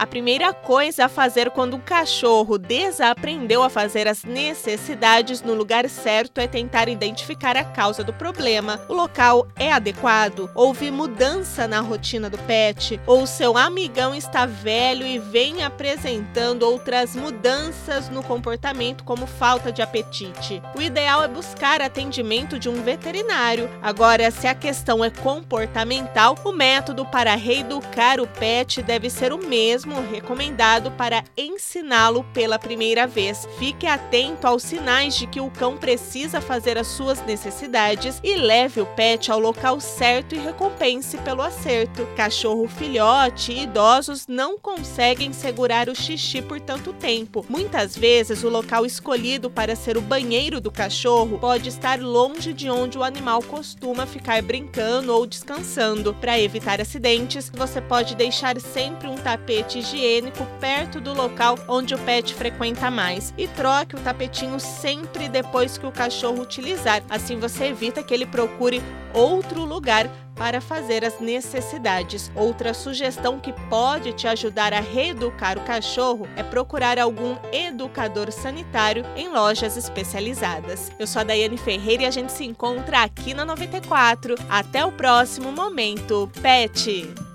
A primeira coisa a fazer quando o cachorro desaprendeu a fazer as necessidades no lugar certo é tentar identificar a causa do problema. O local é adequado? Houve mudança na rotina do pet? Ou seu amigão está velho e vem apresentando outras mudanças no comportamento, como falta de apetite? O ideal é buscar atendimento de um veterinário. Agora, se a questão é comportamental, o método para reeducar o pet deve ser o mesmo recomendado para ensiná-lo pela primeira vez. Fique atento aos sinais de que o cão precisa fazer as suas necessidades e leve o pet ao local certo e recompense pelo acerto. Cachorro filhote e idosos não conseguem segurar o xixi por tanto tempo. Muitas vezes, o local escolhido para ser o banheiro do cachorro pode estar longe de onde o animal costuma ficar brincando ou descansando. Para evitar acidentes, você pode deixar sempre um tapete higiênico perto do local onde o pet frequenta mais e troque o tapetinho sempre depois que o cachorro utilizar. Assim você evita que ele procure outro lugar para fazer as necessidades. Outra sugestão que pode te ajudar a reeducar o cachorro é procurar algum educador sanitário em lojas especializadas. Eu sou a Daiane Ferreira e a gente se encontra aqui na 94. Até o próximo momento, Pet!